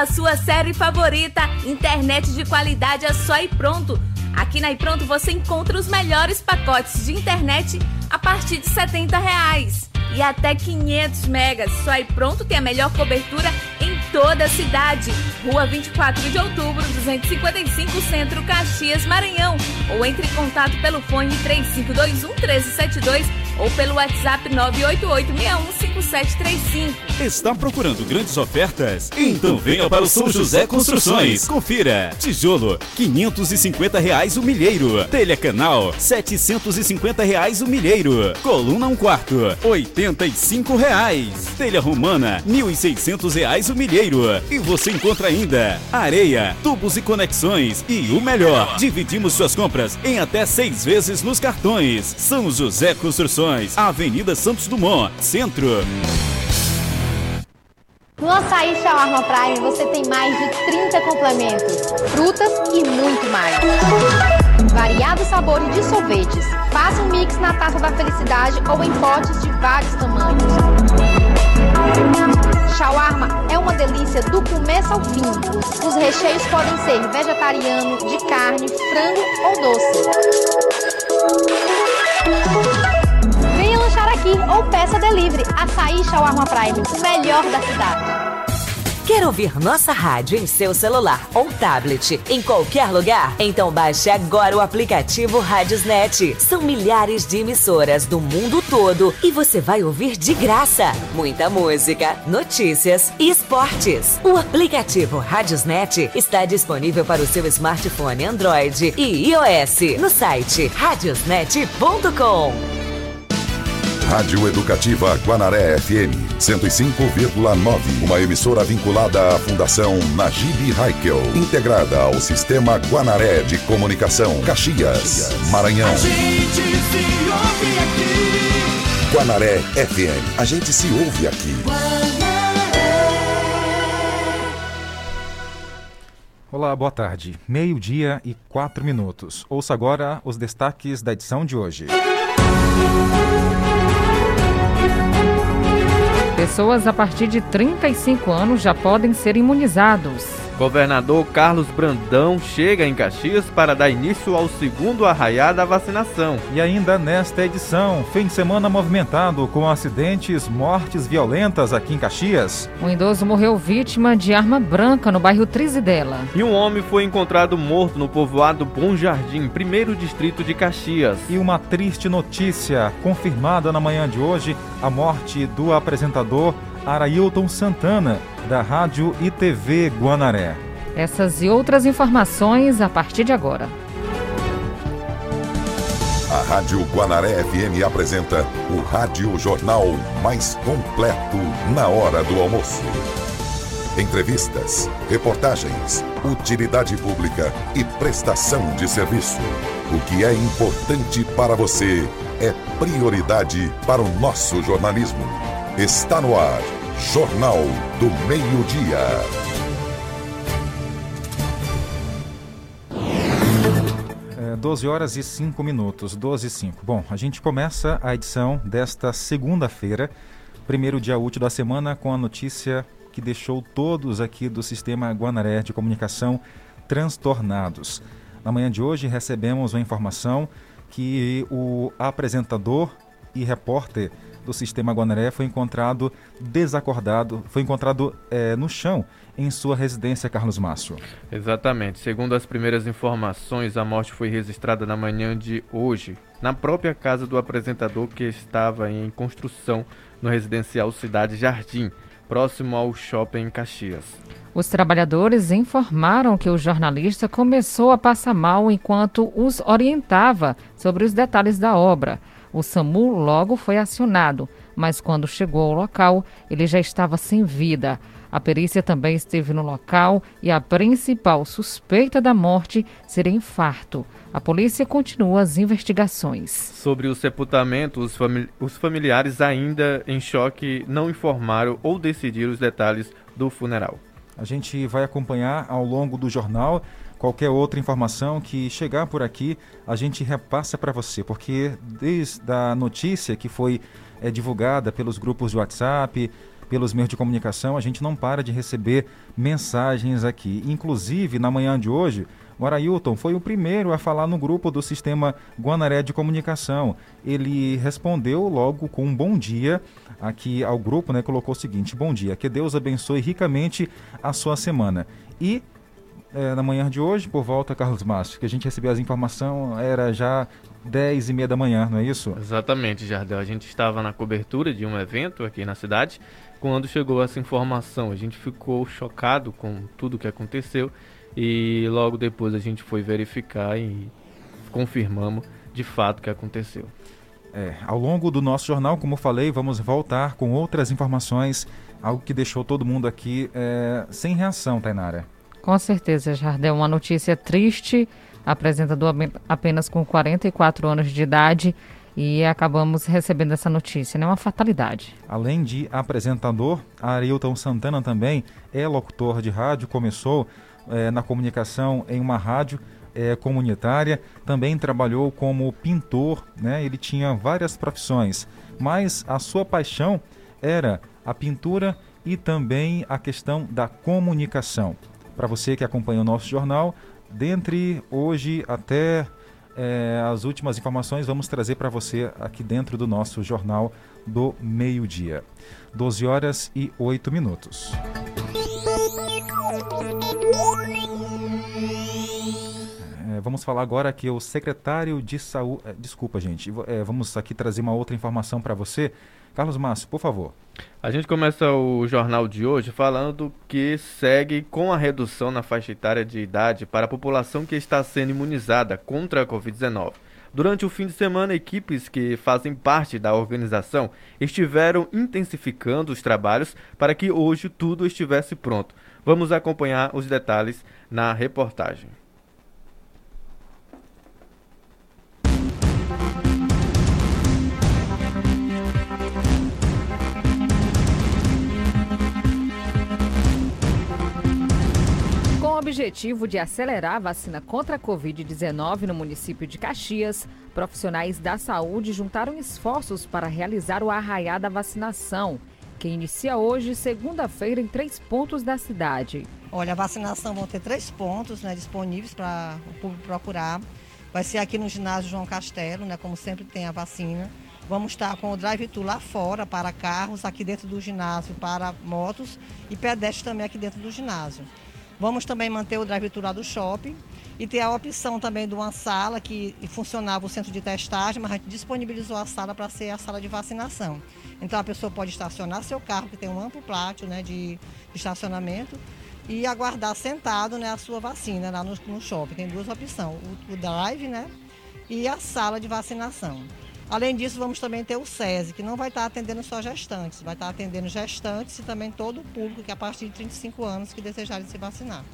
aquela sua série favorita, internet de qualidade é só e pronto. Aqui na iPronto você encontra os melhores pacotes de internet a partir de 70 reais. e até 500 megas. Só iPronto tem a melhor cobertura em toda a cidade. Rua 24 de outubro, 255 Centro, Caxias, Maranhão. Ou entre em contato pelo fone 3521 1372 ou pelo WhatsApp 988615735. Está procurando grandes ofertas? Então venha para o São José Construções. Confira. Tijolo, 550 reais o milheiro. Telha canal, 750 reais o milheiro. Coluna um quarto, 85 reais. Telha romana, 1.600 reais o milheiro. E você encontra ainda areia, tubos e conexões. E o melhor, dividimos suas compras em até seis vezes nos cartões. São José Construções, Avenida Santos Dumont, Centro. No Açaí Shawarma Prime você tem mais de 30 complementos, frutas e muito mais. Variados sabores de sorvetes. Faça um mix na taça da felicidade ou em potes de vários tamanhos. Shawarma é uma delícia do começo ao fim. Os recheios podem ser vegetariano, de carne, frango ou doce. Aqui ou peça delivery. Açaí Shawarma Prime, o melhor da cidade. Quer ouvir nossa rádio em seu celular ou tablet em qualquer lugar? Então baixe agora o aplicativo Radiosnet. São milhares de emissoras do mundo todo e você vai ouvir de graça muita música, notícias e esportes. O aplicativo Radiosnet está disponível para o seu smartphone Android e iOS no site radiosnet.com. Rádio Educativa Guanaré FM 105,9. Uma emissora vinculada à Fundação Najib Haikel, integrada ao Sistema Guanaré de Comunicação, Caxias, Maranhão. A gente se ouve aqui. Guanaré FM. A gente se ouve aqui. Olá, boa tarde. Meio-dia e quatro minutos. Ouça agora os destaques da edição de hoje. Pessoas a partir de 35 anos já podem ser imunizados. Governador Carlos Brandão chega em Caxias para dar início ao segundo arraiá da vacinação. E ainda nesta edição, fim de semana movimentado com acidentes, mortes violentas aqui em Caxias. Um idoso morreu vítima de arma branca no bairro Trizidela. E um homem foi encontrado morto no povoado Bom Jardim, primeiro distrito de Caxias. E uma triste notícia, confirmada na manhã de hoje, a morte do apresentador Arailton Santana, da Rádio e TV Guanaré. Essas e outras informações a partir de agora. A Rádio Guanaré FM apresenta o Rádio Jornal mais completo na hora do almoço. Entrevistas, reportagens, utilidade pública e prestação de serviço. O que é importante para você é prioridade para o nosso jornalismo. Está no ar, Jornal do Meio-Dia. É, 12 horas e 5 minutos, 12 e 5. Bom, a gente começa a edição desta segunda-feira, primeiro dia útil da semana, com a notícia que deixou todos aqui do sistema Guanaré de comunicação transtornados. Na manhã de hoje recebemos uma informação que o apresentador e repórter do sistema Guanaré foi encontrado desacordado, foi encontrado é, no chão em sua residência, Carlos Márcio. Exatamente. Segundo as primeiras informações, a morte foi registrada na manhã de hoje, na própria casa do apresentador que estava em construção no residencial Cidade Jardim, próximo ao shopping em Caxias. Os trabalhadores informaram que o jornalista começou a passar mal enquanto os orientava sobre os detalhes da obra. O SAMU logo foi acionado, mas quando chegou ao local, ele já estava sem vida. A perícia também esteve no local e a principal suspeita da morte seria infarto. A polícia continua as investigações. Sobre o sepultamento, os, famili os familiares ainda em choque não informaram ou decidiram os detalhes do funeral. A gente vai acompanhar ao longo do jornal qualquer outra informação que chegar por aqui, a gente repassa para você, porque desde a notícia que foi é, divulgada pelos grupos de WhatsApp, pelos meios de comunicação, a gente não para de receber mensagens aqui. Inclusive, na manhã de hoje, o Arailton foi o primeiro a falar no grupo do Sistema Guanaré de Comunicação. Ele respondeu logo com um bom dia aqui ao grupo, né? Colocou o seguinte: Bom dia, que Deus abençoe ricamente a sua semana. E é, na manhã de hoje, por volta, Carlos Márcio, que a gente recebeu as informações, era já 10 e meia da manhã, não é isso? Exatamente, Jardel. A gente estava na cobertura de um evento aqui na cidade quando chegou essa informação. A gente ficou chocado com tudo que aconteceu e logo depois a gente foi verificar e confirmamos de fato o que aconteceu. É, ao longo do nosso jornal, como falei, vamos voltar com outras informações, algo que deixou todo mundo aqui é, sem reação, Tainara. Com certeza, Jardel. Uma notícia triste. Apresentador apenas com 44 anos de idade e acabamos recebendo essa notícia, né? Uma fatalidade. Além de apresentador, Arilton Santana também é locutor de rádio, começou é, na comunicação em uma rádio é, comunitária, também trabalhou como pintor, né? Ele tinha várias profissões, mas a sua paixão era a pintura e também a questão da comunicação. Para você que acompanha o nosso jornal, dentre hoje até é, as últimas informações, vamos trazer para você aqui dentro do nosso jornal do meio-dia. 12 horas e 8 minutos. É, vamos falar agora que o secretário de saúde. É, desculpa, gente. É, vamos aqui trazer uma outra informação para você. Carlos Márcio, por favor. A gente começa o jornal de hoje falando que segue com a redução na faixa etária de idade para a população que está sendo imunizada contra a Covid-19. Durante o fim de semana, equipes que fazem parte da organização estiveram intensificando os trabalhos para que hoje tudo estivesse pronto. Vamos acompanhar os detalhes na reportagem. Objetivo de acelerar a vacina contra a Covid-19 no município de Caxias, profissionais da saúde juntaram esforços para realizar o arraiá da vacinação, que inicia hoje, segunda-feira, em três pontos da cidade. Olha, a vacinação vão ter três pontos né, disponíveis para o público procurar. Vai ser aqui no ginásio João Castelo, né, como sempre tem a vacina. Vamos estar com o drive-thru lá fora para carros, aqui dentro do ginásio para motos e pedestres também aqui dentro do ginásio. Vamos também manter o drive-thru lá do shopping e ter a opção também de uma sala que funcionava o centro de testagem, mas a gente disponibilizou a sala para ser a sala de vacinação. Então a pessoa pode estacionar seu carro, que tem um amplo pátio né, de, estacionamento, e aguardar sentado né, a sua vacina lá no, no shopping. Tem duas opções, o, o drive né, e a sala de vacinação. Além disso, vamos também ter o SESI, que não vai estar atendendo só gestantes, vai estar atendendo gestantes e também todo o público que é a partir de 35 anos que desejarem se vacinar.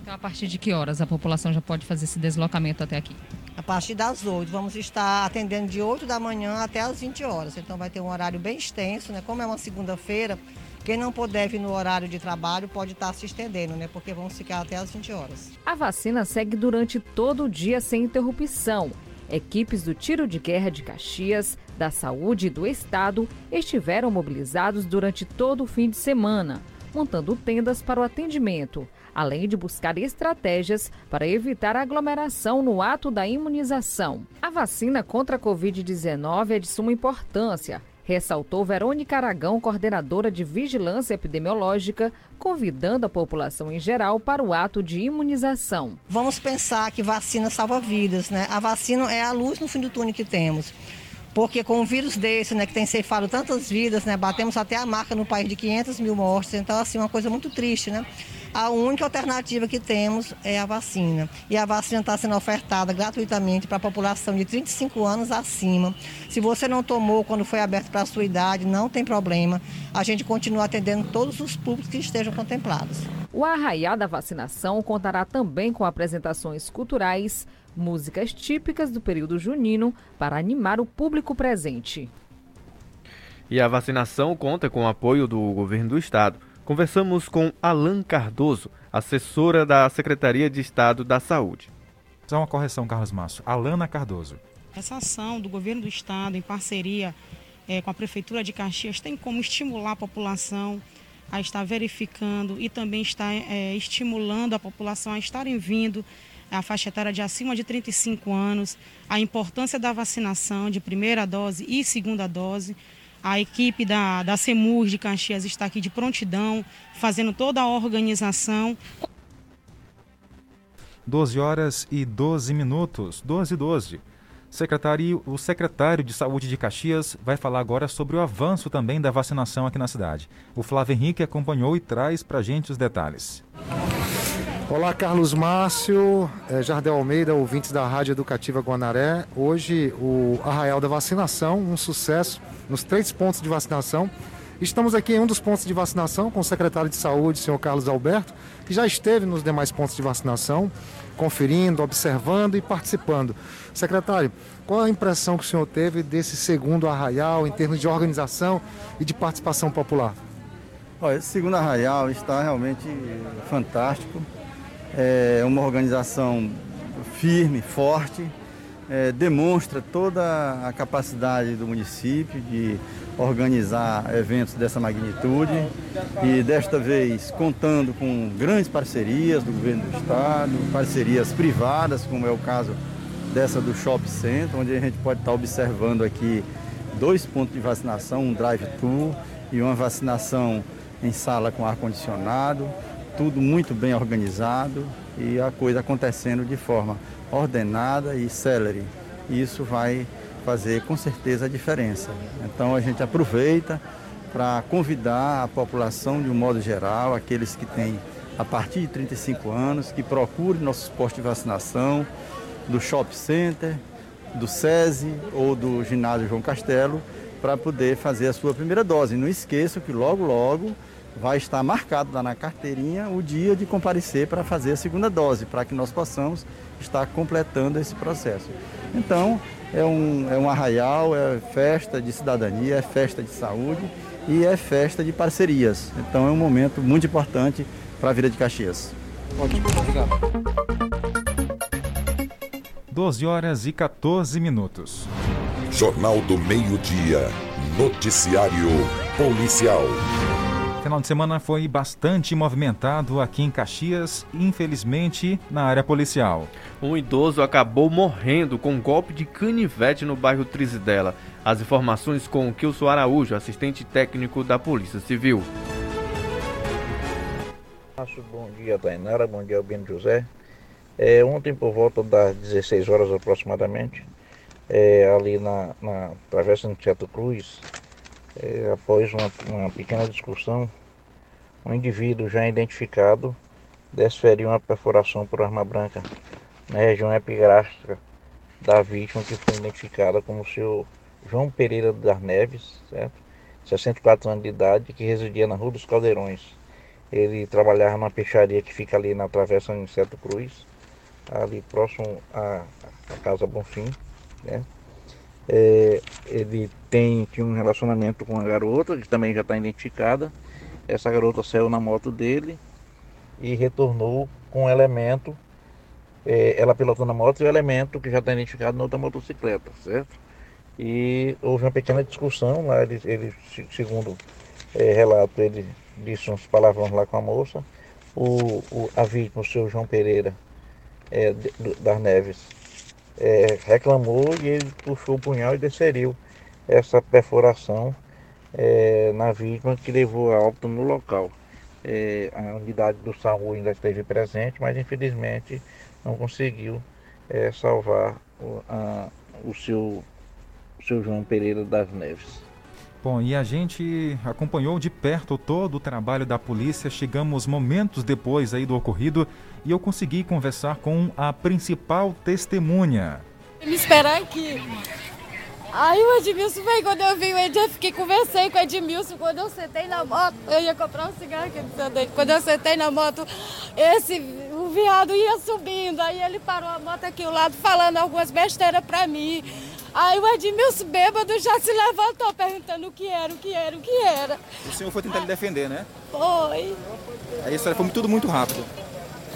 Então, a partir de que horas a população já pode fazer esse deslocamento até aqui? A partir das 8. Vamos estar atendendo de 8 da manhã até as 20 horas. Então, vai ter um horário bem extenso, né? Como é uma segunda-feira, quem não puder vir no horário de trabalho pode estar se estendendo, né? Porque vamos ficar até as 20 horas. A vacina segue durante todo o dia sem interrupção. Equipes do Tiro de Guerra de Caxias, da Saúde e do Estado estiveram mobilizados durante todo o fim de semana, montando tendas para o atendimento, além de buscar estratégias para evitar aglomeração no ato da imunização. A vacina contra a Covid-19 é de suma importância ressaltou Verônica Aragão, coordenadora de Vigilância Epidemiológica, convidando a população em geral para o ato de imunização. Vamos pensar que vacina salva vidas, né? A vacina é a luz no fim do túnel que temos. Porque com um vírus desse, né, que tem ceifado tantas vidas, né, batemos até a marca no país de 500 mil mortes, então, assim, uma coisa muito triste, né? a única alternativa que temos é a vacina. E a vacina está sendo ofertada gratuitamente para a população de 35 anos acima. Se você não tomou quando foi aberto para a sua idade, não tem problema. A gente continua atendendo todos os públicos que estejam contemplados. O Arraiá da Vacinação contará também com apresentações culturais, músicas típicas do período junino para animar o público presente. E a vacinação conta com o apoio do governo do estado. Conversamos com Alan Cardoso, assessora da Secretaria de Estado da Saúde. Só uma correção, Carlos Márcio. Alana Cardoso. Essa ação do governo do estado, em parceria é, com a Prefeitura de Caxias, tem como estimular a população a estar verificando e também estar é, estimulando a população a estarem vindo a faixa etária de acima de 35 anos, a importância da vacinação de primeira dose e segunda dose. A equipe da, da CEMUR de Caxias está aqui de prontidão, fazendo toda a organização. 12 horas e 12 minutos, 12 e 12. Secretário, o secretário de Saúde de Caxias vai falar agora sobre o avanço também da vacinação aqui na cidade. O Flávio Henrique acompanhou e traz para a gente os detalhes. Olá, Carlos Márcio, é, Jardel Almeida, ouvintes da Rádio Educativa Guanaré. Hoje, o Arraial da Vacinação, um sucesso nos três pontos de vacinação. Estamos aqui em um dos pontos de vacinação com o secretário de Saúde, senhor Carlos Alberto, que já esteve nos demais pontos de vacinação, conferindo, observando e participando. Secretário, qual a impressão que o senhor teve desse segundo arraial em termos de organização e de participação popular? Olha, esse segundo arraial está realmente fantástico é uma organização firme, forte, é, demonstra toda a capacidade do município de organizar eventos dessa magnitude e desta vez contando com grandes parcerias do governo do estado, parcerias privadas, como é o caso dessa do Shop Center, onde a gente pode estar observando aqui dois pontos de vacinação, um drive-thru e uma vacinação em sala com ar-condicionado tudo muito bem organizado e a coisa acontecendo de forma ordenada e célere. Isso vai fazer com certeza a diferença. Então a gente aproveita para convidar a população de um modo geral, aqueles que têm a partir de 35 anos, que procurem nossos postos de vacinação do Shop Center, do SESI ou do ginásio João Castelo, para poder fazer a sua primeira dose. Não esqueçam que logo, logo vai estar marcado lá na carteirinha o dia de comparecer para fazer a segunda dose, para que nós possamos estar completando esse processo. Então, é um, é um arraial, é festa de cidadania, é festa de saúde e é festa de parcerias. Então, é um momento muito importante para a vida de Caxias. Ótimo, obrigado. 12 horas e 14 minutos. Jornal do Meio-Dia. Noticiário Policial. Final de semana foi bastante movimentado aqui em Caxias, infelizmente na área policial. Um idoso acabou morrendo com um golpe de canivete no bairro Trizidela. As informações com Kilson Araújo, assistente técnico da Polícia Civil. Bom dia, Tainara. Bom dia, Albino José. É, ontem, por volta das 16 horas aproximadamente, é, ali na, na Travessa de Teto Cruz, é, após uma, uma, pequena discussão, um indivíduo já identificado desferiu uma perfuração por arma branca na região epigráfica da vítima, que foi identificada como o seu João Pereira das Neves, certo? 64 anos de idade, que residia na Rua dos Caldeirões. Ele trabalhava numa peixaria que fica ali na Travessa Aniceto Cruz, ali próximo à, à Casa Bonfim, né? É, ele tem, tinha um relacionamento com uma garota, que também já está identificada. Essa garota saiu na moto dele e retornou com um elemento. É, ela pilotou na moto e o elemento que já está identificado na outra motocicleta, certo? E houve uma pequena discussão lá, ele, ele segundo é, relato, ele disse uns palavrões lá com a moça. O, o, a vítima, o seu João Pereira é, das Neves, é, reclamou e ele puxou o punhal e desferiu essa perfuração é, na vítima que levou a óbito no local. É, a unidade do SAMU ainda esteve presente, mas infelizmente não conseguiu é, salvar o, a, o, seu, o seu João Pereira das Neves. Bom, e a gente acompanhou de perto todo o trabalho da polícia. Chegamos momentos depois aí do ocorrido e eu consegui conversar com a principal testemunha. Me esperar aqui. Aí o Edmilson veio, quando eu vi o Edmilson, fiquei conversei com o Edmilson, quando eu sentei na moto, eu ia comprar um cigarro aqui dele. Quando eu sentei na moto, esse, o viado ia subindo, aí ele parou a moto aqui ao lado, falando algumas besteiras pra mim. Aí o Edmilson bêbado já se levantou perguntando o que era, o que era, o que era. O senhor foi tentar lhe defender, né? Foi. Aí a história foi tudo muito rápido.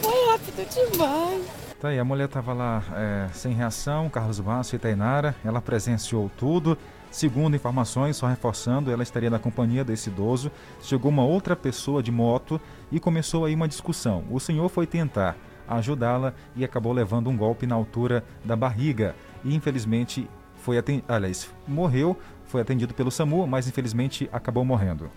Foi rápido demais. Tá aí, a mulher estava lá é, sem reação, Carlos Márcio e Tainara, ela presenciou tudo Segundo informações, só reforçando, ela estaria na companhia desse idoso. Chegou uma outra pessoa de moto e começou aí uma discussão. O senhor foi tentar ajudá-la e acabou levando um golpe na altura da barriga. E infelizmente foi atendido, aliás, morreu, foi atendido pelo SAMU, mas infelizmente acabou morrendo.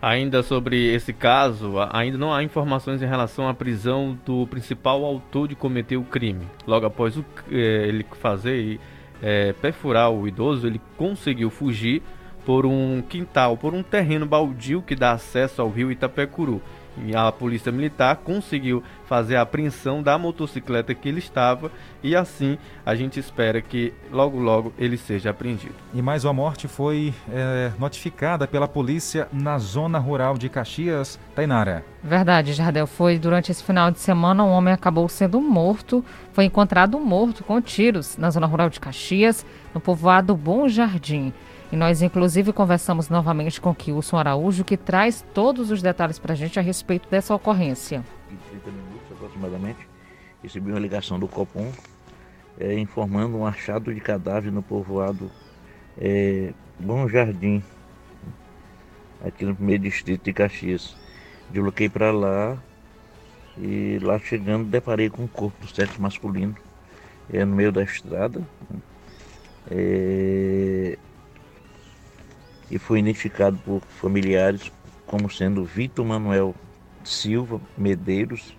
Ainda sobre esse caso, ainda não há informações em relação à prisão do principal autor de cometer o crime. Logo após o, eh, ele fazer é, perfurar o idoso, ele conseguiu fugir por um quintal, por um terreno baldio que dá acesso ao rio Itapecuru. E a polícia militar conseguiu fazer a apreensão da motocicleta que ele estava e assim a gente espera que logo logo ele seja apreendido. E mais uma morte foi é, notificada pela polícia na zona rural de Caxias, Tainara. Verdade, Jardel. Foi durante esse final de semana um homem acabou sendo morto. Foi encontrado morto com tiros na zona rural de Caxias, no povoado Bom Jardim. E nós, inclusive, conversamos novamente com Kilson Araújo, que traz todos os detalhes para a gente a respeito dessa ocorrência. Em 30 minutos aproximadamente, recebi uma ligação do Copom é, informando um achado de cadáver no povoado é, Bom Jardim, aqui no primeiro distrito de Caxias. Desloquei para lá e lá chegando deparei com um corpo do sexo masculino é, no meio da estrada. É, e foi identificado por familiares como sendo Vitor Manuel Silva Medeiros,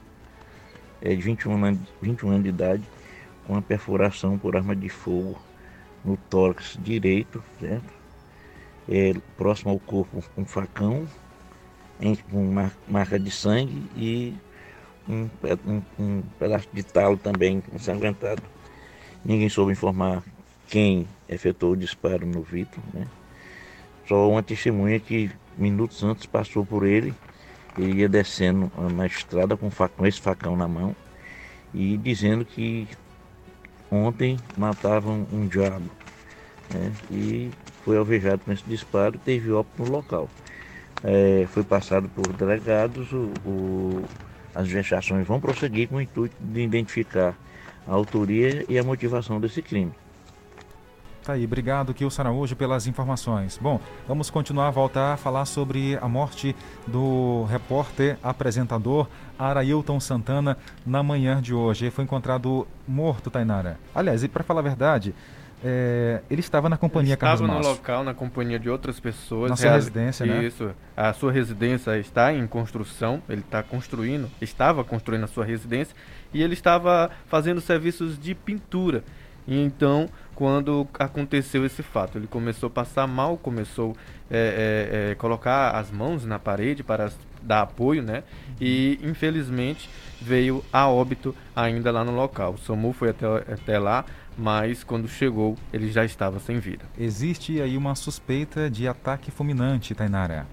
é, de 21 anos, 21 anos de idade, com uma perfuração por arma de fogo no tórax direito, certo? É, próximo ao corpo um facão, com marca de sangue e um, um, um pedaço de talo também ensanguentado. Ninguém soube informar quem efetuou o disparo no Vitor, né? Só uma testemunha que minutos antes passou por ele, ele ia descendo na estrada com, esse facão na mão e dizendo que ontem matavam um diabo. Né? E foi alvejado com esse disparo e teve óbito no local. É, foi passado por delegados, o, o, as investigações vão prosseguir com o intuito de identificar a autoria e a motivação desse crime. Tá aí, obrigado Kilson Araújo pelas informações. Bom, vamos continuar a voltar a falar sobre a morte do repórter apresentador Arailton Santana na manhã de hoje. Ele foi encontrado morto, Tainara. Aliás, e para falar a verdade, é, ele estava na companhia ele Carlos Estava no local, na companhia de outras pessoas. Na sua residência, né? Isso. A sua residência está em construção, ele está construindo, estava construindo a sua residência e ele estava fazendo serviços de pintura. E então, quando aconteceu esse fato, ele começou a passar mal, começou a é, é, é, colocar as mãos na parede para dar apoio, né? E infelizmente veio a óbito ainda lá no local. O SAMU foi até, até lá, mas quando chegou ele já estava sem vida. Existe aí uma suspeita de ataque fulminante, Tainara.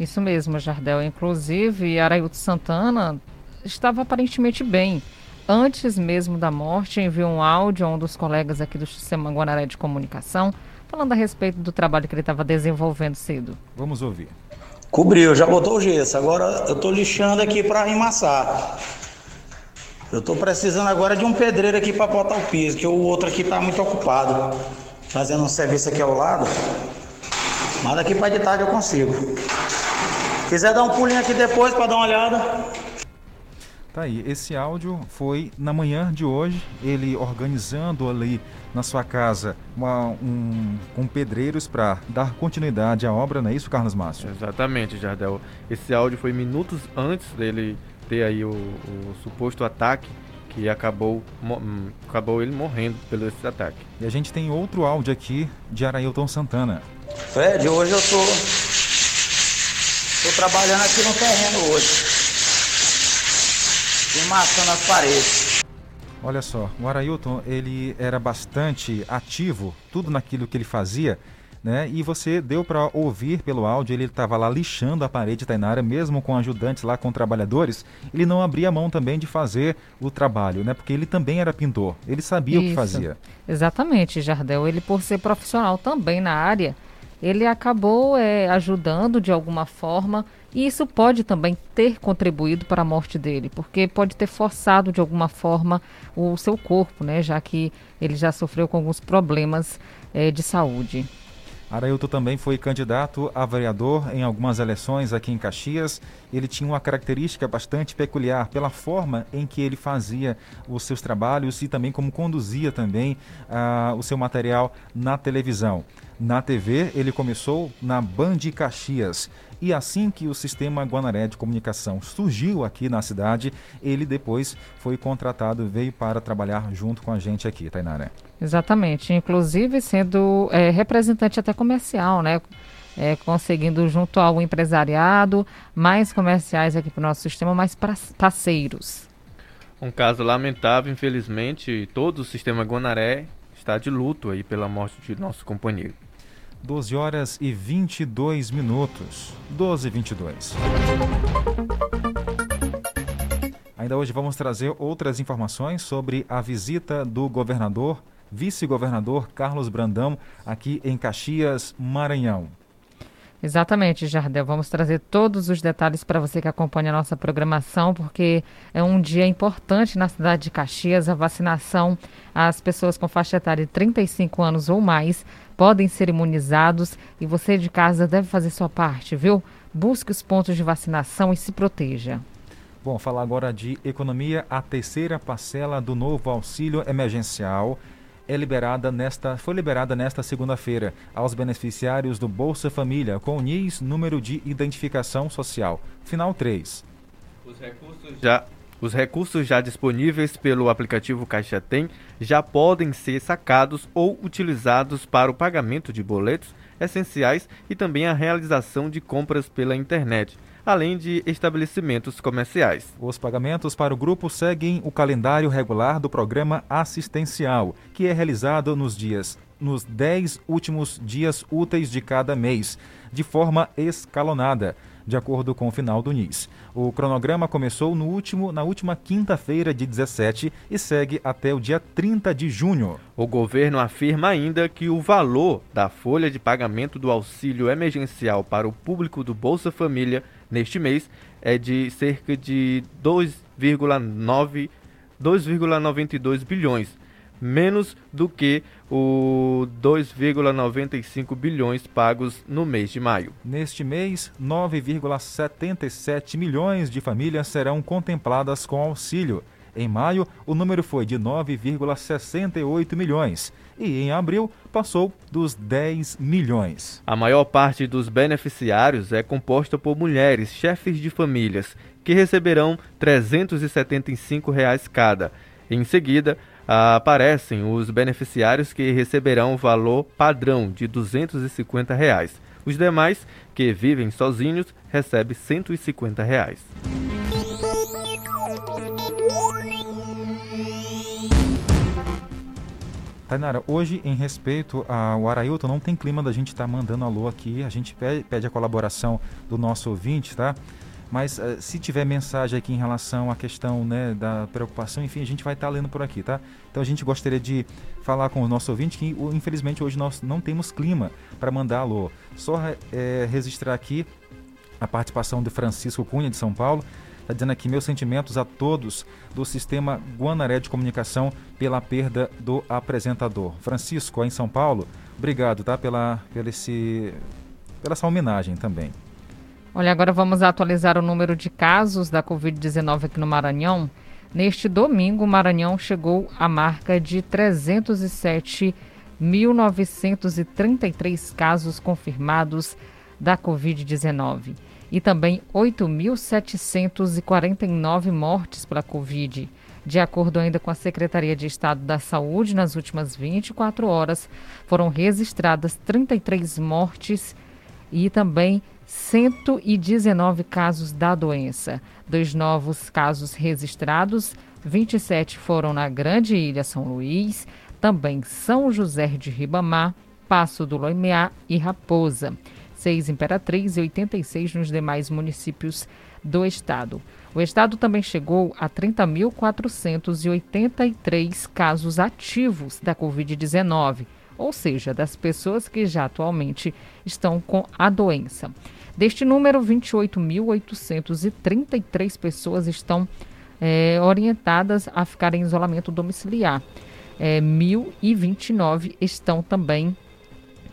Isso mesmo, Jardel. Inclusive, Arailton Santana estava aparentemente bem antes mesmo da morte, enviou um áudio a um dos colegas aqui do Sistema Guanaré de Comunicação, falando a respeito do trabalho que ele estava desenvolvendo cedo. Vamos ouvir. Cobriu, já botou o gesso. Agora eu estou lixando aqui para emassar. Eu estou precisando agora de um pedreiro aqui para botar o piso, que o outro aqui está muito ocupado. Fazendo um serviço aqui ao lado. Mas daqui para de tarde eu consigo. Quiser dar um pulinho aqui depois para dar uma olhada, Tá aí, esse áudio foi na manhã de hoje, ele organizando ali na sua casa uma, um, com pedreiros para dar continuidade à obra, não é isso, Carlos Márcio? Exatamente, Jardel. Esse áudio foi minutos antes dele ter aí o, o suposto ataque que acabou, hum, acabou ele morrendo pelo esse ataque. E a gente tem outro áudio aqui de Arailton Santana. Fred, hoje eu tô, tô trabalhando aqui no terreno hoje e matando as paredes. Olha só, o Arailton, ele era bastante ativo, tudo naquilo que ele fazia, né? E você deu para ouvir pelo áudio, ele estava lá lixando a parede Tainara, mesmo com ajudantes lá, com trabalhadores, ele não abria mão também de fazer o trabalho, né? Porque ele também era pintor, ele sabia Isso. o que fazia. Exatamente, Jardel. Ele, por ser profissional também na área, ele acabou é, ajudando de alguma forma e isso pode também ter contribuído para a morte dele, porque pode ter forçado de alguma forma o seu corpo, né, já que ele já sofreu com alguns problemas é, de saúde. Arailton também foi candidato a vereador em algumas eleições aqui em Caxias. Ele tinha uma característica bastante peculiar pela forma em que ele fazia os seus trabalhos e também como conduzia também uh, o seu material na televisão. Na TV, ele começou na Band Caxias. E assim que o sistema Guanaré de comunicação surgiu aqui na cidade, ele depois foi contratado, veio para trabalhar junto com a gente aqui, Tainara. Exatamente, inclusive sendo é, representante até comercial, né? É, conseguindo junto ao empresariado mais comerciais aqui para o nosso sistema, mais parceiros. Um caso lamentável, infelizmente, todo o sistema Guanaré está de luto aí pela morte de nosso companheiro. 12 horas e 22 minutos. 12 e 22. Ainda hoje vamos trazer outras informações sobre a visita do governador vice-governador Carlos Brandão, aqui em Caxias, Maranhão. Exatamente, Jardel. Vamos trazer todos os detalhes para você que acompanha a nossa programação, porque é um dia importante na cidade de Caxias. A vacinação, as pessoas com faixa etária de 35 anos ou mais podem ser imunizados e você de casa deve fazer sua parte, viu? Busque os pontos de vacinação e se proteja. Bom, falar agora de economia. A terceira parcela do novo auxílio emergencial é liberada nesta, foi liberada nesta segunda-feira aos beneficiários do Bolsa Família com o NIS número de identificação social. Final 3. Os recursos já os recursos já disponíveis pelo aplicativo Caixa Tem já podem ser sacados ou utilizados para o pagamento de boletos essenciais e também a realização de compras pela internet além de estabelecimentos comerciais. Os pagamentos para o grupo seguem o calendário regular do programa assistencial, que é realizado nos dias nos 10 últimos dias úteis de cada mês, de forma escalonada, de acordo com o final do NIS. O cronograma começou no último, na última quinta-feira de 17 e segue até o dia 30 de junho. O governo afirma ainda que o valor da folha de pagamento do auxílio emergencial para o público do Bolsa Família neste mês é de cerca de 2,92 bilhões, menos do que o 2,95 bilhões pagos no mês de maio. Neste mês, 9,77 milhões de famílias serão contempladas com auxílio. Em maio, o número foi de 9,68 milhões e em abril passou dos 10 milhões. A maior parte dos beneficiários é composta por mulheres, chefes de famílias, que receberão 375 reais cada. Em seguida, aparecem os beneficiários que receberão o valor padrão de 250 reais. Os demais, que vivem sozinhos, recebem 150 reais. Tainara, hoje, em respeito ao Arailton, não tem clima da gente estar tá mandando alô aqui. A gente pede, pede, a colaboração do nosso ouvinte, tá? Mas uh, se tiver mensagem aqui em relação à questão né, da preocupação, enfim, a gente vai estar tá lendo por aqui, tá? Então a gente gostaria de falar com o nosso ouvinte que, infelizmente, hoje nós não temos clima para mandar alô. Só é, registrar aqui a participação de Francisco Cunha, de São Paulo. Está dizendo aqui meus sentimentos a todos do sistema Guanaré de Comunicação pela perda do apresentador. Francisco, em São Paulo, obrigado tá, pela, pela, esse, pela essa homenagem também. Olha, agora vamos atualizar o número de casos da Covid-19 aqui no Maranhão. Neste domingo, o Maranhão chegou à marca de 307.933 casos confirmados da Covid-19 e também 8.749 mortes pela Covid. De acordo ainda com a Secretaria de Estado da Saúde, nas últimas 24 horas foram registradas 33 mortes e também 119 casos da doença. Dois novos casos registrados, 27 foram na Grande Ilha São Luís, também São José de Ribamar, Passo do Loimeá e Raposa. 6 Imperatriz e 86 nos demais municípios do estado. O estado também chegou a 30.483 casos ativos da Covid-19, ou seja, das pessoas que já atualmente estão com a doença. Deste número, 28.833 pessoas estão é, orientadas a ficar em isolamento domiciliar. É, 1.029 estão também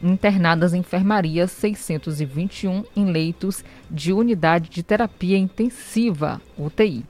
internadas em enfermaria 621 em leitos de unidade de terapia intensiva, UTI.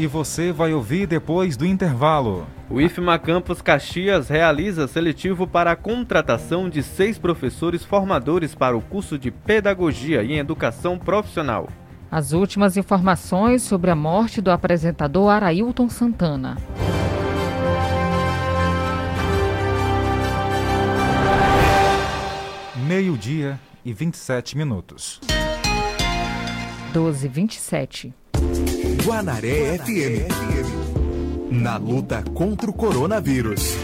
E você vai ouvir depois do intervalo. O IFMA Campus Caxias realiza seletivo para a contratação de seis professores formadores para o curso de Pedagogia em Educação Profissional. As últimas informações sobre a morte do apresentador Arailton Santana. Meio-dia e 27 minutos. 12 27. Guanaré FM. Na luta contra o coronavírus.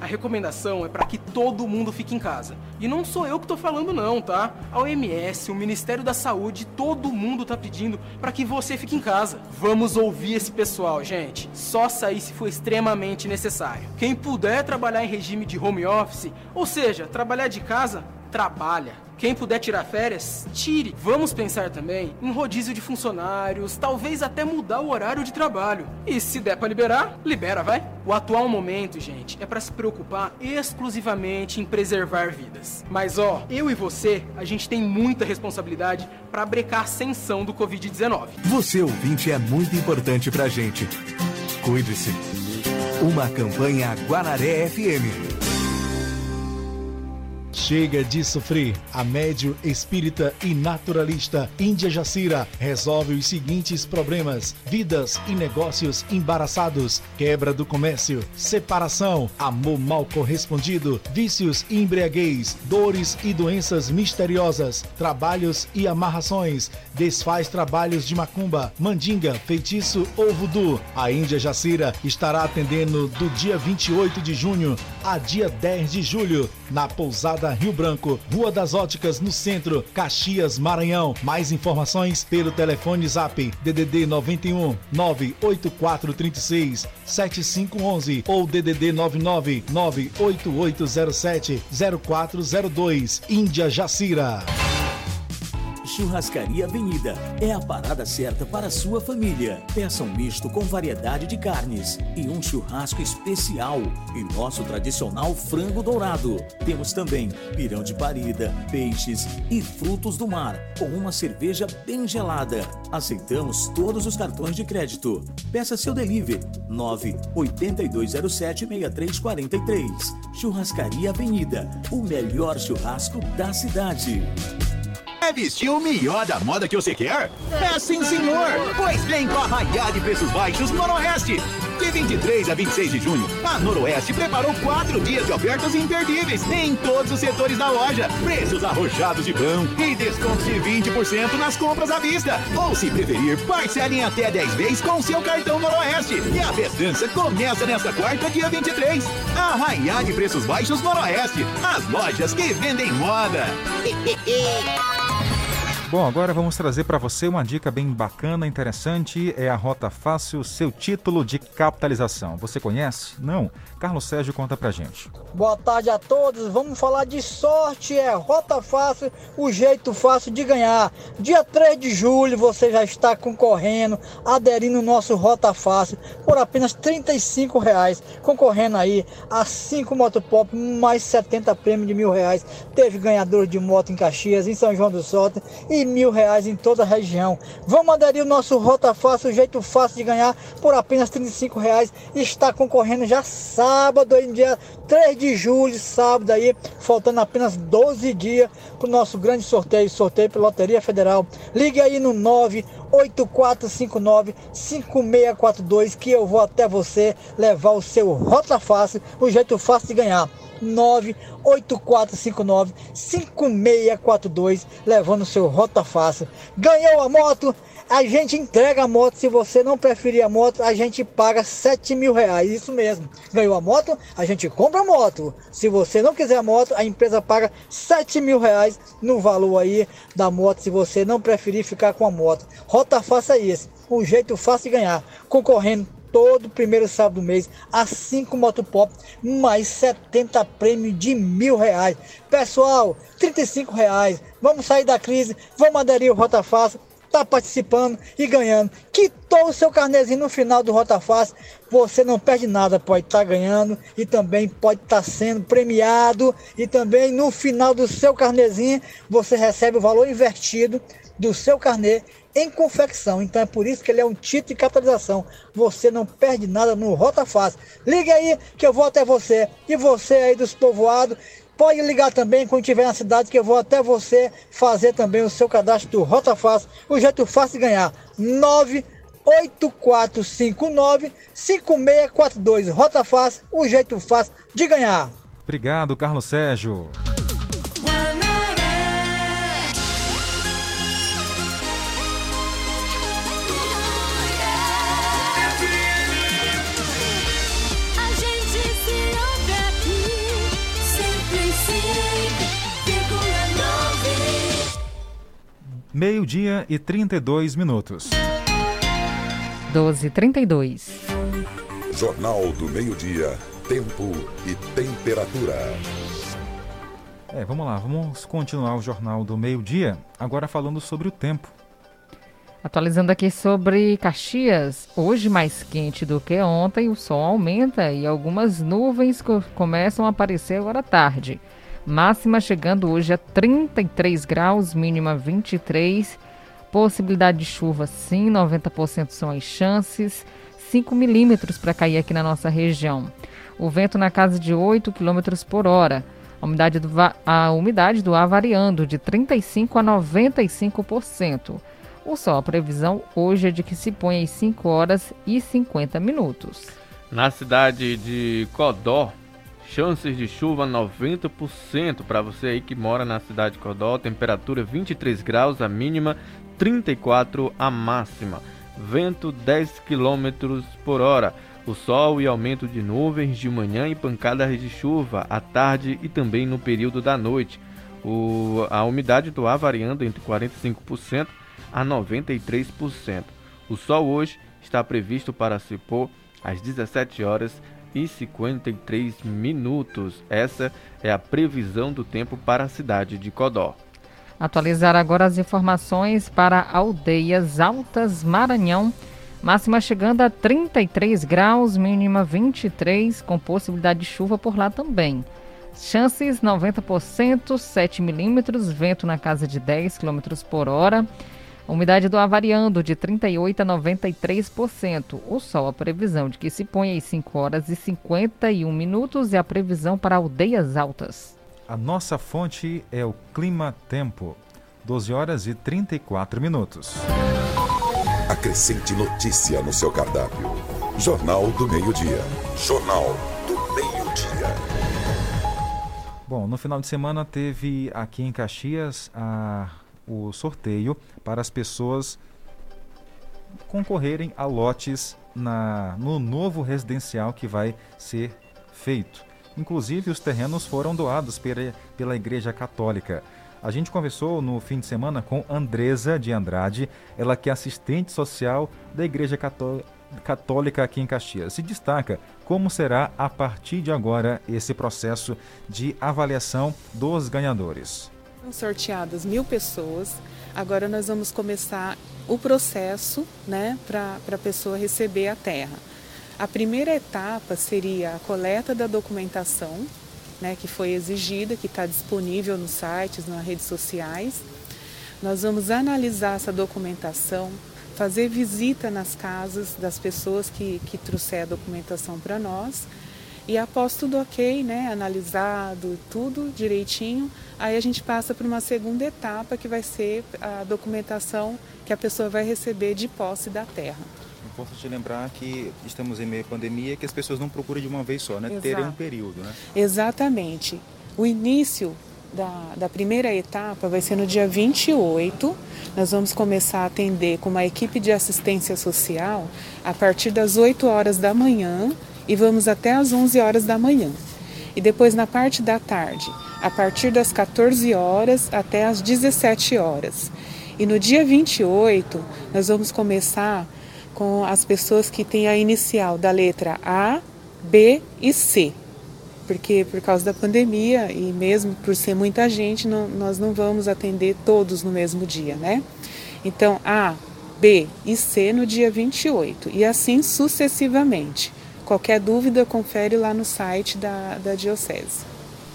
A recomendação é para que todo mundo fique em casa. E não sou eu que tô falando não, tá? A OMS, o Ministério da Saúde, todo mundo tá pedindo para que você fique em casa. Vamos ouvir esse pessoal, gente. Só sair se for extremamente necessário. Quem puder trabalhar em regime de home office, ou seja, trabalhar de casa, trabalha. Quem puder tirar férias, tire. Vamos pensar também em rodízio de funcionários, talvez até mudar o horário de trabalho. E se der para liberar, libera, vai. O atual momento, gente, é para se preocupar exclusivamente em preservar vidas. Mas ó, eu e você, a gente tem muita responsabilidade para brecar a ascensão do COVID-19. Você ouvinte é muito importante pra gente. Cuide-se. Uma campanha Guanaré FM. Chega de sofrer. A médio espírita e naturalista Índia Jacira resolve os seguintes problemas: vidas e negócios embaraçados, quebra do comércio, separação, amor mal correspondido, vícios e embriaguez, dores e doenças misteriosas, trabalhos e amarrações, desfaz trabalhos de macumba, mandinga, feitiço ou voodoo. A Índia Jacira estará atendendo do dia 28 de junho a dia 10 de julho na pousada Rio Branco, Rua das Óticas, no centro, Caxias, Maranhão. Mais informações pelo telefone Zap DDD 91 98436 7511 ou DDD 99 98807 0402. Índia Jacira. Churrascaria Avenida é a parada certa para sua família. Peça um misto com variedade de carnes e um churrasco especial e nosso tradicional frango dourado. Temos também pirão de parida, peixes e frutos do mar com uma cerveja bem gelada. Aceitamos todos os cartões de crédito. Peça seu delivery 982076343. Churrascaria Avenida, o melhor churrasco da cidade. É vestir o melhor da moda que você quer? É sim, senhor! Pois vem com a Raiá de Preços Baixos Noroeste. De 23 a 26 de junho, a Noroeste preparou quatro dias de ofertas imperdíveis em todos os setores da loja. Preços arrojados de pão e descontos de 20% nas compras à vista. Ou, se preferir, parcelem até 10 vezes com seu cartão Noroeste. E a festança começa nesta quarta, dia 23. A de Preços Baixos Noroeste. As lojas que vendem moda. Bom, agora vamos trazer para você uma dica bem bacana, interessante. É a Rota Fácil, seu título de capitalização. Você conhece? Não? Carlos Sérgio conta pra gente. Boa tarde a todos. Vamos falar de sorte. É Rota Fácil, o jeito fácil de ganhar. Dia 3 de julho você já está concorrendo, aderindo ao nosso Rota Fácil por apenas R$ reais, concorrendo aí a 5 motopop, mais 70 prêmios de mil reais. Teve ganhador de moto em Caxias, em São João do Soto e mil reais em toda a região. Vamos aderir o nosso Rota Fácil, o jeito fácil de ganhar por apenas R$ reais. Está concorrendo já sábado, aí, dia 3 de julho, sábado aí, faltando apenas 12 dias para o nosso grande sorteio, sorteio pela Loteria Federal. Ligue aí no 98459-5642 que eu vou até você levar o seu Rota Fácil, o jeito fácil de ganhar. 98459-5642, levando o seu Rota Fácil. Ganhou a moto? A gente entrega a moto. Se você não preferir a moto, a gente paga 7 mil reais. Isso mesmo. Ganhou a moto? A gente compra a moto. Se você não quiser a moto, a empresa paga 7 mil reais no valor aí da moto. Se você não preferir ficar com a moto. Rota Fácil é esse. Um jeito fácil de ganhar. Concorrendo todo primeiro sábado do mês, a 5 motopop, mais 70 prêmios de mil reais. Pessoal, 35 reais. Vamos sair da crise, vamos aderir ao Rota Fácil está participando e ganhando. Quitou o seu carnezinho no final do Rota Fácil, você não perde nada, pode estar tá ganhando e também pode estar tá sendo premiado e também no final do seu carnezinho você recebe o valor invertido do seu carnê em confecção. Então é por isso que ele é um título de catalisação. Você não perde nada no Rota Fácil. Liga aí que eu vou até você. E você aí dos povoados Pode ligar também quando estiver na cidade que eu vou até você fazer também o seu cadastro do Rota Fácil. O jeito fácil de ganhar. 98459 5642. Rota Fácil, o jeito fácil de ganhar. Obrigado, Carlos Sérgio. Meio-dia e 32 minutos. 12 32 Jornal do Meio-Dia. Tempo e temperatura. É, vamos lá, vamos continuar o Jornal do Meio-Dia, agora falando sobre o tempo. Atualizando aqui sobre Caxias, hoje mais quente do que ontem, o sol aumenta e algumas nuvens começam a aparecer agora à tarde. Máxima chegando hoje a 33 graus, mínima 23. Possibilidade de chuva sim, 90% são as chances. 5 milímetros para cair aqui na nossa região. O vento na casa de 8 km por hora. A umidade, do, a umidade do ar variando de 35% a 95%. O sol, a previsão hoje é de que se ponha às 5 horas e 50 minutos. Na cidade de Codó, Chances de chuva 90% para você aí que mora na cidade de Codó. Temperatura 23 graus a mínima, 34 a máxima. Vento 10 km por hora. O sol e aumento de nuvens de manhã e pancadas de chuva à tarde e também no período da noite. O, a umidade do ar variando entre 45% a 93%. O sol hoje está previsto para se pôr às 17 horas e 53 minutos. Essa é a previsão do tempo para a cidade de Codó. Atualizar agora as informações para Aldeias Altas Maranhão. Máxima chegando a 33 graus, mínima 23, com possibilidade de chuva por lá também. Chances 90%, 7 milímetros, vento na casa de 10 km por hora. Umidade do ar variando de 38% a 93%. O sol, a previsão de que se ponha às 5 horas e 51 minutos e a previsão para aldeias altas. A nossa fonte é o Clima Tempo. 12 horas e 34 minutos. Acrescente notícia no seu cardápio. Jornal do Meio-Dia. Jornal do Meio-Dia. Bom, no final de semana teve aqui em Caxias a o sorteio para as pessoas concorrerem a lotes na, no novo residencial que vai ser feito. Inclusive, os terrenos foram doados pela, pela Igreja Católica. A gente conversou no fim de semana com Andresa de Andrade, ela que é assistente social da Igreja Católica aqui em Caxias. Se destaca como será a partir de agora esse processo de avaliação dos ganhadores. Foram sorteadas mil pessoas. Agora nós vamos começar o processo né, para a pessoa receber a terra. A primeira etapa seria a coleta da documentação, né, que foi exigida, que está disponível nos sites, nas redes sociais. Nós vamos analisar essa documentação, fazer visita nas casas das pessoas que, que trouxeram a documentação para nós e após tudo ok, né, analisado, tudo direitinho, aí a gente passa para uma segunda etapa que vai ser a documentação que a pessoa vai receber de posse da terra. Importante lembrar que estamos em meio à pandemia que as pessoas não procuram de uma vez só, né? Terem um período, né? Exatamente. O início da, da primeira etapa vai ser no dia 28. Nós vamos começar a atender com uma equipe de assistência social a partir das 8 horas da manhã e vamos até às 11 horas da manhã. E depois na parte da tarde, a partir das 14 horas até às 17 horas. E no dia 28, nós vamos começar com as pessoas que têm a inicial da letra A, B e C. Porque por causa da pandemia e mesmo por ser muita gente, não, nós não vamos atender todos no mesmo dia, né? Então, A, B e C no dia 28 e assim sucessivamente. Qualquer dúvida, confere lá no site da, da Diocese.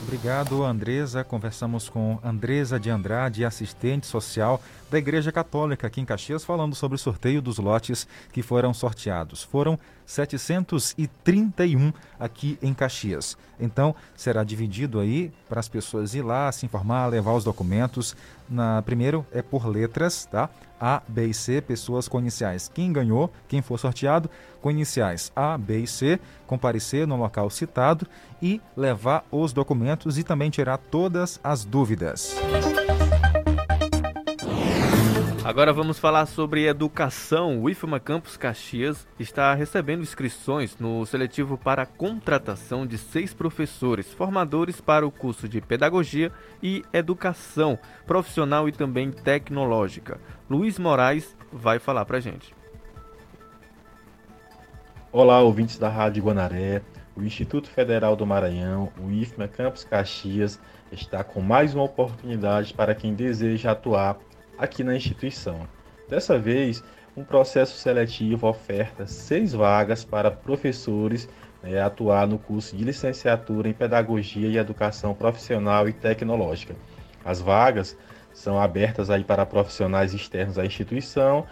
Obrigado, Andresa. Conversamos com Andresa de Andrade, assistente social da Igreja Católica aqui em Caxias, falando sobre o sorteio dos lotes que foram sorteados. Foram 731 aqui em Caxias. Então, será dividido aí para as pessoas ir lá, se informar, levar os documentos. Na, primeiro é por letras, tá? A, B e C, pessoas com iniciais. Quem ganhou, quem for sorteado, com iniciais A, B e C, comparecer no local citado e levar os documentos e também tirar todas as dúvidas. Agora vamos falar sobre educação. O IFMA Campus Caxias está recebendo inscrições no seletivo para a contratação de seis professores formadores para o curso de Pedagogia e Educação Profissional e também Tecnológica. Luiz Moraes vai falar para gente. Olá, ouvintes da Rádio Guanaré. O Instituto Federal do Maranhão, o IFMA Campus Caxias, está com mais uma oportunidade para quem deseja atuar aqui na instituição. Dessa vez, um processo seletivo oferta seis vagas para professores né, atuar no curso de licenciatura em Pedagogia e Educação Profissional e Tecnológica. As vagas são abertas aí para profissionais externos à instituição,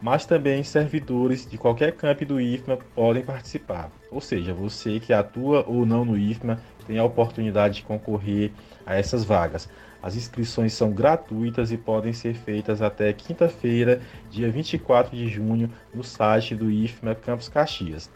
mas também servidores de qualquer campo do IFMA podem participar. Ou seja, você que atua ou não no IFMA tem a oportunidade de concorrer a essas vagas. As inscrições são gratuitas e podem ser feitas até quinta-feira, dia 24 de junho, no site do IFMA Campus Caxias.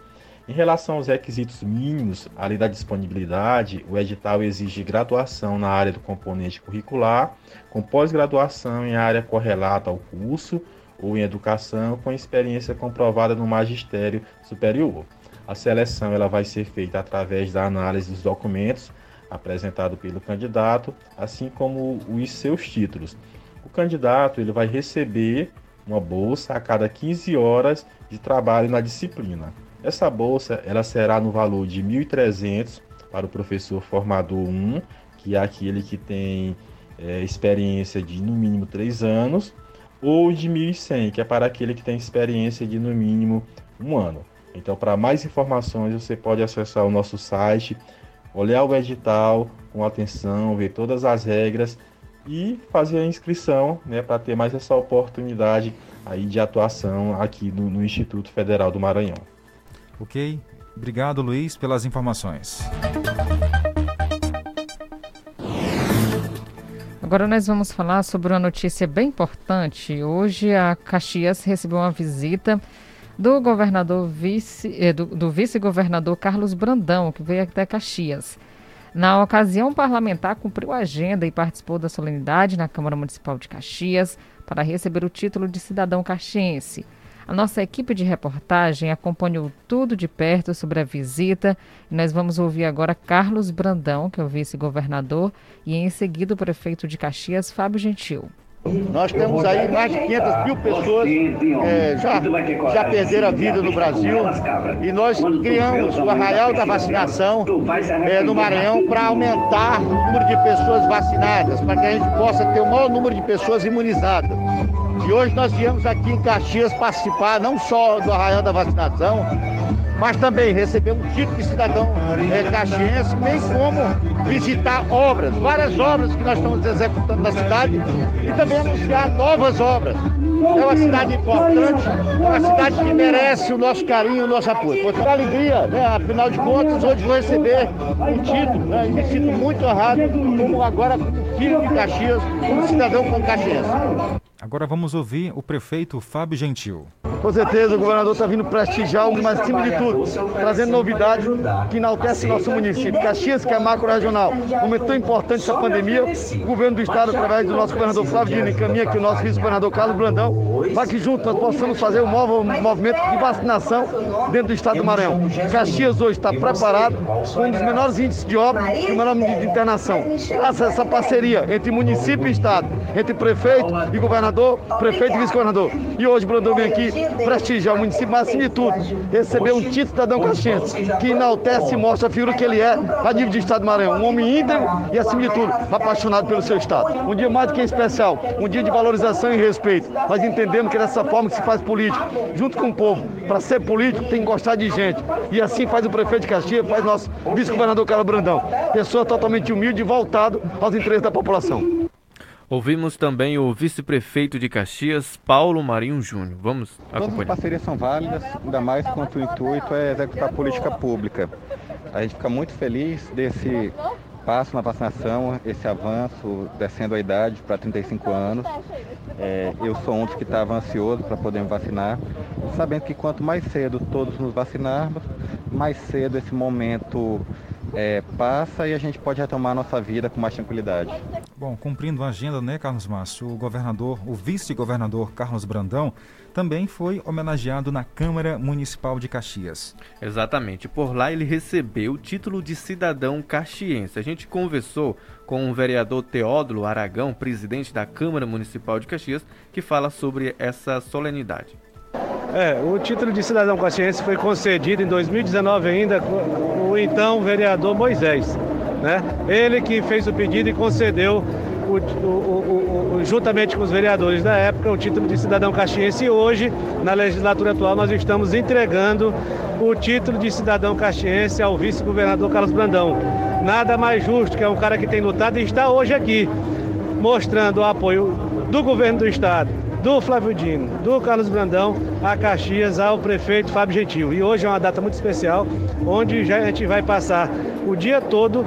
Em relação aos requisitos mínimos, além da disponibilidade, o edital exige graduação na área do componente curricular, com pós-graduação em área correlata ao curso ou em educação, com experiência comprovada no magistério superior. A seleção ela vai ser feita através da análise dos documentos apresentado pelo candidato, assim como os seus títulos. O candidato ele vai receber uma bolsa a cada 15 horas de trabalho na disciplina. Essa bolsa ela será no valor de 1.300 para o professor formador 1, que é aquele que tem é, experiência de no mínimo 3 anos, ou de 1.100, que é para aquele que tem experiência de no mínimo um ano. Então, para mais informações, você pode acessar o nosso site olhar o edital com atenção, ver todas as regras e fazer a inscrição né, para ter mais essa oportunidade aí de atuação aqui no, no Instituto Federal do Maranhão. Ok, obrigado Luiz pelas informações. Agora nós vamos falar sobre uma notícia bem importante. Hoje a Caxias recebeu uma visita do governador vice, eh, do, do vice-governador Carlos Brandão, que veio até Caxias. Na ocasião, o parlamentar cumpriu a agenda e participou da solenidade na Câmara Municipal de Caxias para receber o título de cidadão caxiense. A nossa equipe de reportagem acompanhou tudo de perto sobre a visita nós vamos ouvir agora Carlos Brandão, que é o vice-governador, e em seguida o prefeito de Caxias, Fábio Gentil. Nós temos aí mais de 500 mil pessoas é, já, já perderam a vida no Brasil e nós criamos o arraial da vacinação é, no Maranhão para aumentar o número de pessoas vacinadas, para que a gente possa ter o maior número de pessoas imunizadas. E hoje nós viemos aqui em Caxias participar não só do arraial da vacinação, mas também receber um título de cidadão é, caxiense, bem como visitar obras, várias obras que nós estamos executando na cidade e também anunciar novas obras. É uma cidade importante, é uma cidade que merece o nosso carinho, o nosso apoio. Com toda alegria, né? afinal de contas, hoje vou receber um título, né? me sinto muito honrado, como agora como filho de Caxias, como cidadão com caxiense. Agora vamos ouvir o prefeito Fábio Gentil. Com certeza o governador está vindo prestigiar, mas acima de tudo, trazendo novidades que enaltecem nosso município. Caxias, que é macro-regional, momento tão importante essa pandemia, o governo do estado, através do nosso governador Flávio Dino, encaminha aqui o nosso vice-governador Carlos Brandão, para que juntos nós possamos fazer um novo movimento de vacinação dentro do estado do Maranhão. Caxias hoje está preparado com um dos menores índices de obra e o menor índice de internação. Graças a essa parceria entre município e estado, entre prefeito e governador, prefeito e vice-governador. E hoje Brandão vem aqui prestigiar o município, mas acima de tudo, receber um título cidadão caxiense, que enaltece e mostra a figura que ele é a nível de Estado do Maranhão. Um homem íntegro e, acima de tudo, apaixonado pelo seu Estado. Um dia mais do que especial, um dia de valorização e respeito. Nós entendemos que é dessa forma que se faz política, junto com o povo. Para ser político tem que gostar de gente. E assim faz o prefeito de Caxias, faz nosso vice-governador Carlos Brandão. Pessoa totalmente humilde e voltado aos interesses da população. Ouvimos também o vice-prefeito de Caxias, Paulo Marinho Júnior. Vamos acompanhar. Todas as parcerias são válidas, ainda mais quanto o intuito é executar política pública. A gente fica muito feliz desse passo na vacinação, esse avanço, descendo a idade para 35 anos. É, eu sou um dos que estava ansioso para poder me vacinar, sabendo que quanto mais cedo todos nos vacinarmos, mais cedo esse momento é, passa e a gente pode retomar a nossa vida com mais tranquilidade. Bom, cumprindo a agenda, né, Carlos Márcio, o governador, o vice-governador Carlos Brandão também foi homenageado na Câmara Municipal de Caxias. Exatamente. Por lá ele recebeu o título de cidadão caxiense. A gente conversou com o vereador Teódulo Aragão, presidente da Câmara Municipal de Caxias, que fala sobre essa solenidade. É, o título de cidadão caxiense foi concedido em 2019 ainda com o então vereador Moisés. Né? Ele que fez o pedido e concedeu o, o, o, juntamente com os vereadores da época, o título de cidadão caxiense. E hoje, na legislatura atual, nós estamos entregando o título de cidadão caxiense ao vice-governador Carlos Brandão. Nada mais justo que é um cara que tem lutado e está hoje aqui, mostrando o apoio do governo do estado, do Flávio Dino, do Carlos Brandão a Caxias, ao prefeito Fábio Gentil. E hoje é uma data muito especial, onde já a gente vai passar o dia todo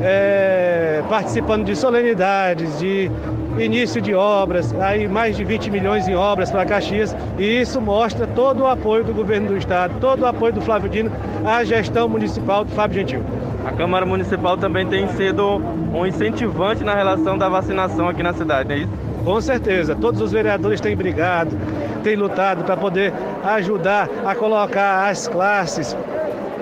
é, participando de solenidades, de início de obras, aí mais de 20 milhões em obras para Caxias, e isso mostra todo o apoio do governo do estado, todo o apoio do Flávio Dino à gestão municipal do Fábio Gentil. A Câmara Municipal também tem sido um incentivante na relação da vacinação aqui na cidade, não é isso? Com certeza, todos os vereadores têm brigado, têm lutado para poder ajudar a colocar as classes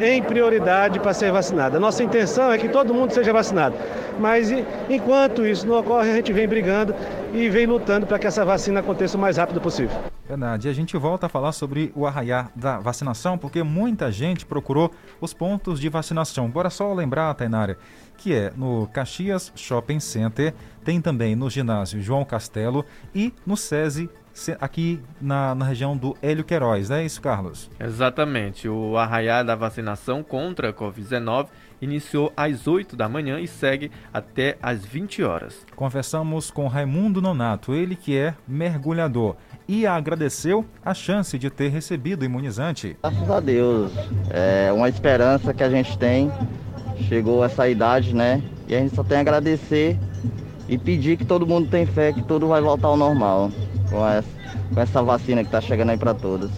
em prioridade para ser vacinada. Nossa intenção é que todo mundo seja vacinado. Mas enquanto isso não ocorre, a gente vem brigando e vem lutando para que essa vacina aconteça o mais rápido possível. Verdade. E a gente volta a falar sobre o arraiar da vacinação, porque muita gente procurou os pontos de vacinação. Bora só lembrar, Tainara, que é no Caxias Shopping Center, tem também no ginásio João Castelo e no SESI aqui na, na, região do Hélio Queiroz, não é isso, Carlos? Exatamente. O arraiar da vacinação contra a Covid-19 iniciou às 8 da manhã e segue até às 20 horas. Conversamos com Raimundo Nonato, ele que é mergulhador e agradeceu a chance de ter recebido o imunizante. Graças a Deus, é uma esperança que a gente tem. Chegou essa idade, né? E a gente só tem a agradecer e pedir que todo mundo tenha fé que tudo vai voltar ao normal com essa, com essa vacina que está chegando aí para todos.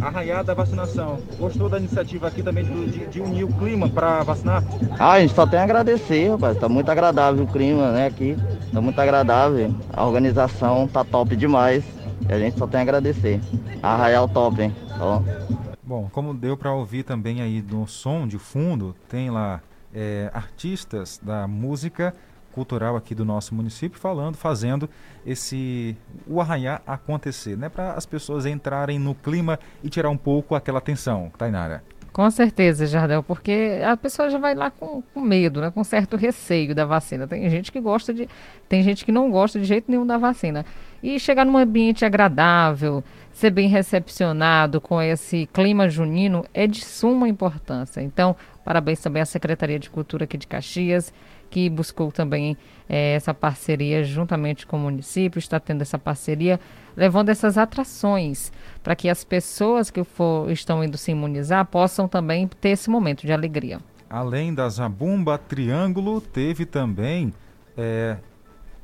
Arraiada da vacinação. Gostou da iniciativa aqui também de, de unir o clima para vacinar? Ah, a gente só tem a agradecer, rapaz. Está muito agradável o clima, né, aqui. Está muito agradável. A organização tá top demais. E a gente só tem a agradecer. Arraial top, hein? Tá bom? como deu para ouvir também aí no som de fundo, tem lá é, artistas da música cultural aqui do nosso município falando, fazendo esse o arranhar acontecer, né, para as pessoas entrarem no clima e tirar um pouco aquela tensão, Tainara. Com certeza, Jardel, porque a pessoa já vai lá com, com, medo, né, com certo receio da vacina. Tem gente que gosta de, tem gente que não gosta de jeito nenhum da vacina. E chegar num ambiente agradável, ser bem recepcionado com esse clima junino é de suma importância. Então, parabéns também à Secretaria de Cultura aqui de Caxias que buscou também é, essa parceria juntamente com o município, está tendo essa parceria, levando essas atrações para que as pessoas que for, estão indo se imunizar possam também ter esse momento de alegria. Além da Zabumba Triângulo, teve também é,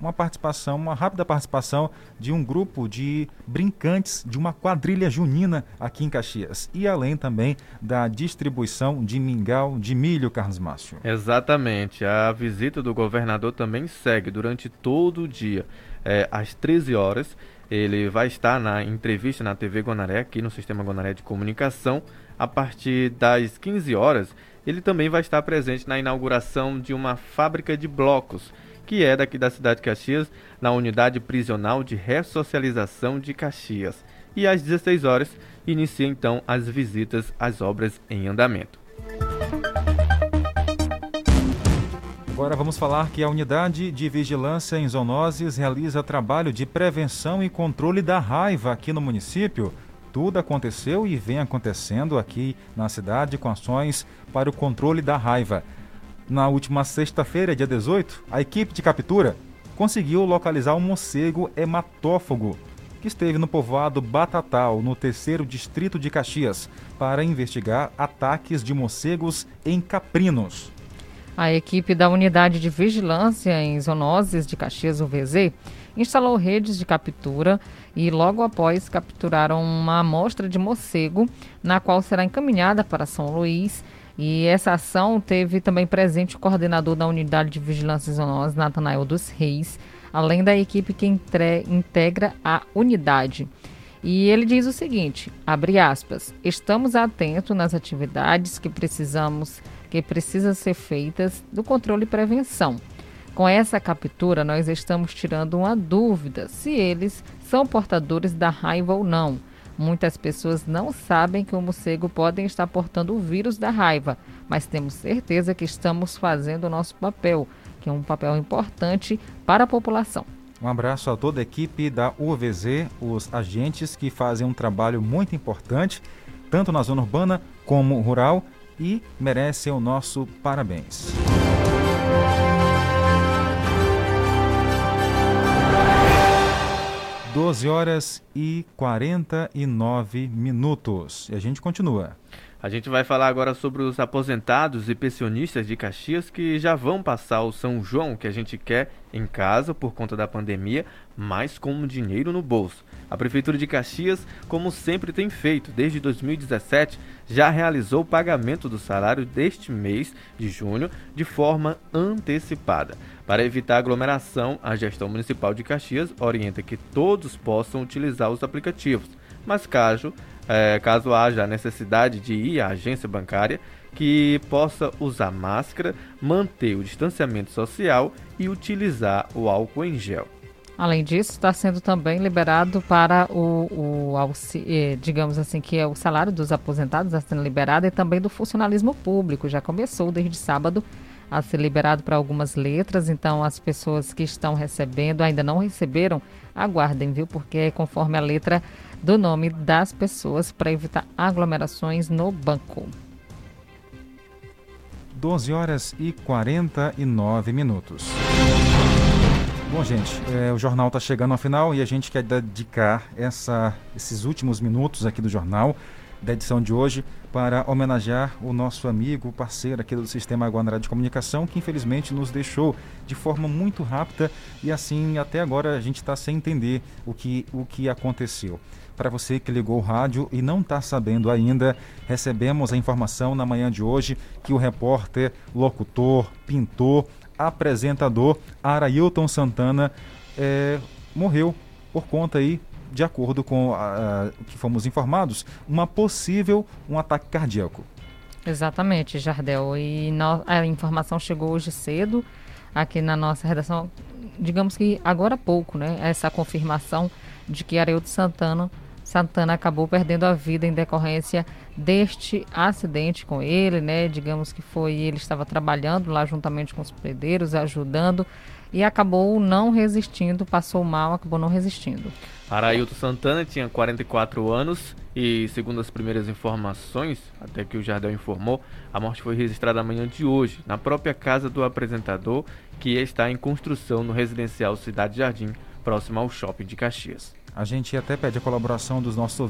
uma participação, uma rápida participação de um grupo de brincantes de uma quadrilha junina aqui em Caxias. E além também da distribuição de mingau de milho, Carlos Márcio. Exatamente. A visita do governador também segue durante todo o dia. É, às 13 horas, ele vai estar na entrevista na TV Guanaré, aqui no Sistema Guanaré de Comunicação. A partir das 15 horas, ele também vai estar presente na inauguração de uma fábrica de blocos que é daqui da cidade de Caxias, na unidade prisional de ressocialização de Caxias. E às 16 horas inicia então as visitas às obras em andamento. Agora vamos falar que a Unidade de Vigilância em Zoonoses realiza trabalho de prevenção e controle da raiva aqui no município. Tudo aconteceu e vem acontecendo aqui na cidade com ações para o controle da raiva. Na última sexta-feira, dia 18, a equipe de captura conseguiu localizar um morcego hematófago que esteve no povoado Batatal, no terceiro distrito de Caxias, para investigar ataques de morcegos em caprinos. A equipe da Unidade de Vigilância em Zoonoses de Caxias UVZ instalou redes de captura e logo após capturaram uma amostra de morcego, na qual será encaminhada para São Luís. E essa ação teve também presente o coordenador da Unidade de Vigilância em Zoonoses, Natanael dos Reis, além da equipe que entre, integra a unidade. E ele diz o seguinte, abre aspas, estamos atentos nas atividades que precisamos que precisam ser feitas do controle e prevenção. Com essa captura, nós estamos tirando uma dúvida se eles são portadores da raiva ou não. Muitas pessoas não sabem que o morcego podem estar portando o vírus da raiva, mas temos certeza que estamos fazendo o nosso papel, que é um papel importante para a população. Um abraço a toda a equipe da UVZ, os agentes que fazem um trabalho muito importante, tanto na zona urbana como rural, e merecem o nosso parabéns. Doze horas e quarenta e nove minutos. E a gente continua. A gente vai falar agora sobre os aposentados e pensionistas de Caxias que já vão passar o São João que a gente quer em casa por conta da pandemia, mas com dinheiro no bolso. A Prefeitura de Caxias, como sempre tem feito desde 2017, já realizou o pagamento do salário deste mês de junho de forma antecipada. Para evitar aglomeração, a gestão municipal de Caxias orienta que todos possam utilizar os aplicativos, mas caso é, caso haja a necessidade de ir à agência bancária, que possa usar máscara, manter o distanciamento social e utilizar o álcool em gel. Além disso, está sendo também liberado para o, o eh, digamos assim, que é o salário dos aposentados, está sendo liberado e também do funcionalismo público. Já começou desde sábado a ser liberado para algumas letras, então as pessoas que estão recebendo ainda não receberam, aguardem, viu? Porque é conforme a letra do nome das pessoas para evitar aglomerações no banco. 12 horas e 49 minutos. Bom, gente, é, o jornal está chegando ao final e a gente quer dedicar essa, esses últimos minutos aqui do jornal da edição de hoje para homenagear o nosso amigo, parceiro aqui do Sistema Guanará de Comunicação, que infelizmente nos deixou de forma muito rápida e assim até agora a gente está sem entender o que, o que aconteceu. Para você que ligou o rádio e não está sabendo ainda, recebemos a informação na manhã de hoje que o repórter, locutor, pintor, apresentador Arailton Santana é, morreu por conta aí de acordo com o que fomos informados, uma possível um ataque cardíaco. Exatamente, Jardel. E no, a informação chegou hoje cedo aqui na nossa redação, digamos que agora há pouco, né? Essa confirmação de que Areildo Santana, Santana acabou perdendo a vida em decorrência deste acidente com ele, né? Digamos que foi ele estava trabalhando lá juntamente com os pedreiros, ajudando e acabou não resistindo, passou mal, acabou não resistindo. Arailton Santana tinha 44 anos e, segundo as primeiras informações, até que o Jardel informou, a morte foi registrada amanhã de hoje, na própria casa do apresentador, que está em construção no residencial Cidade Jardim, próximo ao shopping de Caxias. A gente até pede a colaboração dos nossos